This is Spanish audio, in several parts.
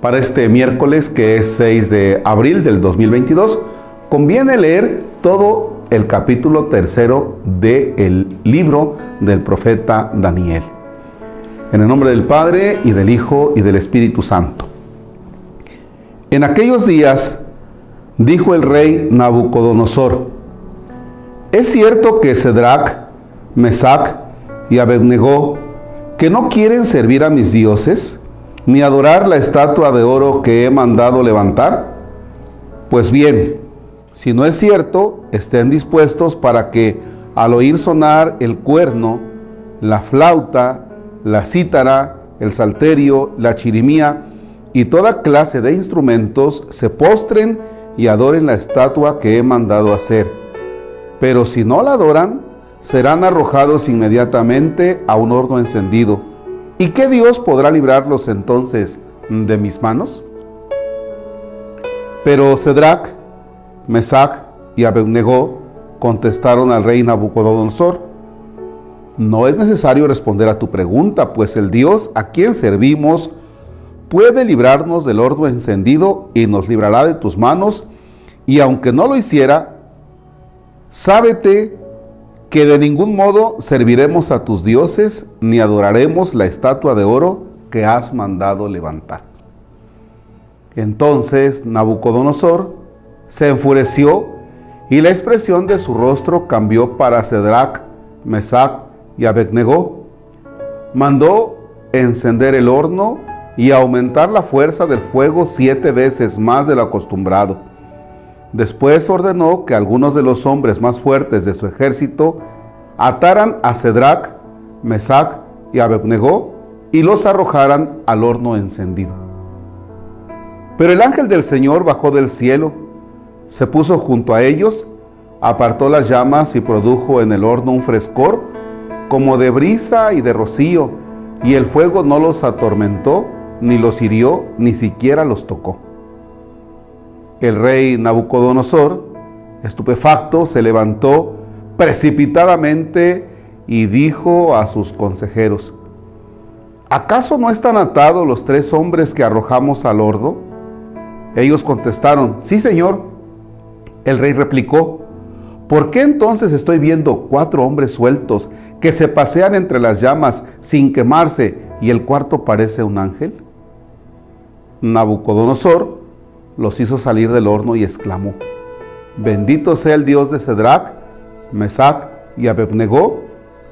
Para este miércoles, que es 6 de abril del 2022, conviene leer todo el capítulo tercero del libro del profeta Daniel. En el nombre del Padre y del Hijo y del Espíritu Santo. En aquellos días dijo el rey Nabucodonosor, es cierto que Cedrac, Mesac y Abednego, que no quieren servir a mis dioses, ni adorar la estatua de oro que he mandado levantar? Pues bien, si no es cierto, estén dispuestos para que al oír sonar el cuerno, la flauta, la cítara, el salterio, la chirimía y toda clase de instrumentos se postren y adoren la estatua que he mandado hacer. Pero si no la adoran, serán arrojados inmediatamente a un horno encendido ¿Y qué Dios podrá librarlos entonces de mis manos? Pero Cedrac, Mesac y Abednego contestaron al rey Nabucodonosor, no es necesario responder a tu pregunta, pues el Dios a quien servimos puede librarnos del horno encendido y nos librará de tus manos, y aunque no lo hiciera, sábete que de ningún modo serviremos a tus dioses ni adoraremos la estatua de oro que has mandado levantar. Entonces Nabucodonosor se enfureció y la expresión de su rostro cambió para Cedrac, Mesac y Abednego. Mandó encender el horno y aumentar la fuerza del fuego siete veces más de lo acostumbrado Después ordenó que algunos de los hombres más fuertes de su ejército ataran a Cedrac, Mesac y Abednego y los arrojaran al horno encendido. Pero el ángel del Señor bajó del cielo, se puso junto a ellos, apartó las llamas y produjo en el horno un frescor como de brisa y de rocío, y el fuego no los atormentó, ni los hirió, ni siquiera los tocó. El rey Nabucodonosor, estupefacto, se levantó precipitadamente y dijo a sus consejeros, ¿acaso no están atados los tres hombres que arrojamos al horno? Ellos contestaron, sí señor. El rey replicó, ¿por qué entonces estoy viendo cuatro hombres sueltos que se pasean entre las llamas sin quemarse y el cuarto parece un ángel? Nabucodonosor los hizo salir del horno y exclamó, bendito sea el Dios de Cedrac, Mesac y Abednego,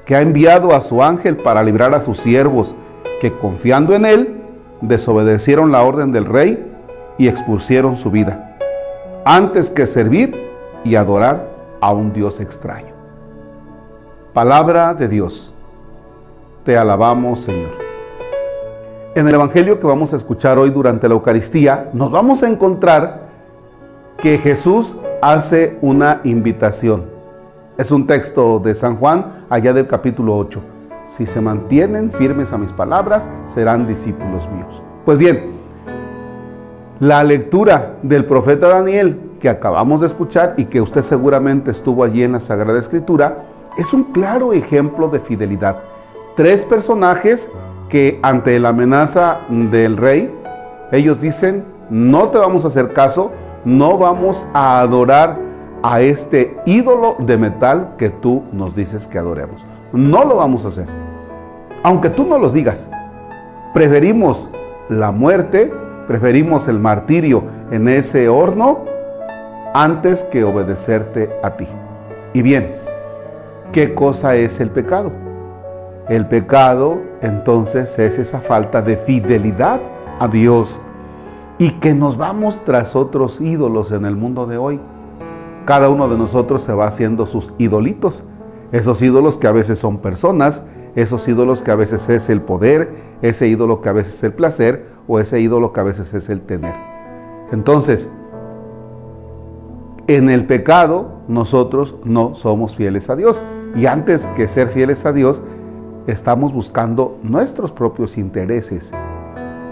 que ha enviado a su ángel para librar a sus siervos, que confiando en él, desobedecieron la orden del rey y expusieron su vida, antes que servir y adorar a un Dios extraño. Palabra de Dios. Te alabamos, Señor. En el Evangelio que vamos a escuchar hoy durante la Eucaristía, nos vamos a encontrar que Jesús hace una invitación. Es un texto de San Juan, allá del capítulo 8. Si se mantienen firmes a mis palabras, serán discípulos míos. Pues bien, la lectura del profeta Daniel que acabamos de escuchar y que usted seguramente estuvo allí en la Sagrada Escritura, es un claro ejemplo de fidelidad. Tres personajes que ante la amenaza del rey, ellos dicen, no te vamos a hacer caso, no vamos a adorar a este ídolo de metal que tú nos dices que adoremos. No lo vamos a hacer. Aunque tú no los digas, preferimos la muerte, preferimos el martirio en ese horno antes que obedecerte a ti. Y bien, ¿qué cosa es el pecado? El pecado entonces es esa falta de fidelidad a Dios y que nos vamos tras otros ídolos en el mundo de hoy. Cada uno de nosotros se va haciendo sus idolitos, esos ídolos que a veces son personas, esos ídolos que a veces es el poder, ese ídolo que a veces es el placer o ese ídolo que a veces es el tener. Entonces, en el pecado nosotros no somos fieles a Dios. Y antes que ser fieles a Dios, estamos buscando nuestros propios intereses,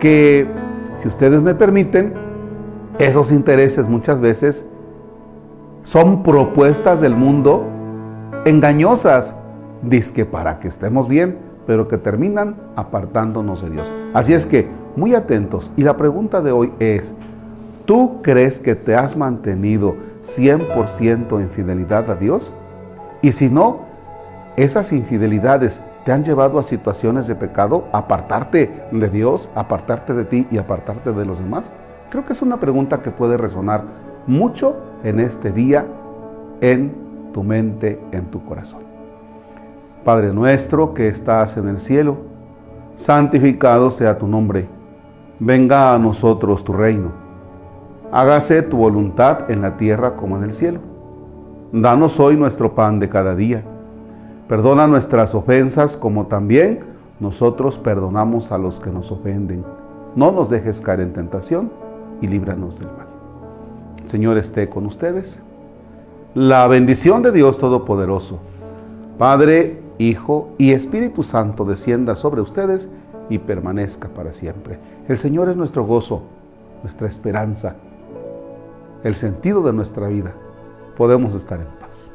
que si ustedes me permiten, esos intereses muchas veces son propuestas del mundo engañosas, dizque para que estemos bien, pero que terminan apartándonos de Dios. Así es que muy atentos. Y la pregunta de hoy es, ¿tú crees que te has mantenido 100% en fidelidad a Dios? Y si no, esas infidelidades te han llevado a situaciones de pecado, apartarte de Dios, apartarte de ti y apartarte de los demás. Creo que es una pregunta que puede resonar mucho en este día, en tu mente, en tu corazón. Padre nuestro que estás en el cielo, santificado sea tu nombre. Venga a nosotros tu reino. Hágase tu voluntad en la tierra como en el cielo. Danos hoy nuestro pan de cada día. Perdona nuestras ofensas como también nosotros perdonamos a los que nos ofenden. No nos dejes caer en tentación y líbranos del mal. Señor esté con ustedes. La bendición de Dios Todopoderoso, Padre, Hijo y Espíritu Santo descienda sobre ustedes y permanezca para siempre. El Señor es nuestro gozo, nuestra esperanza, el sentido de nuestra vida. Podemos estar en paz.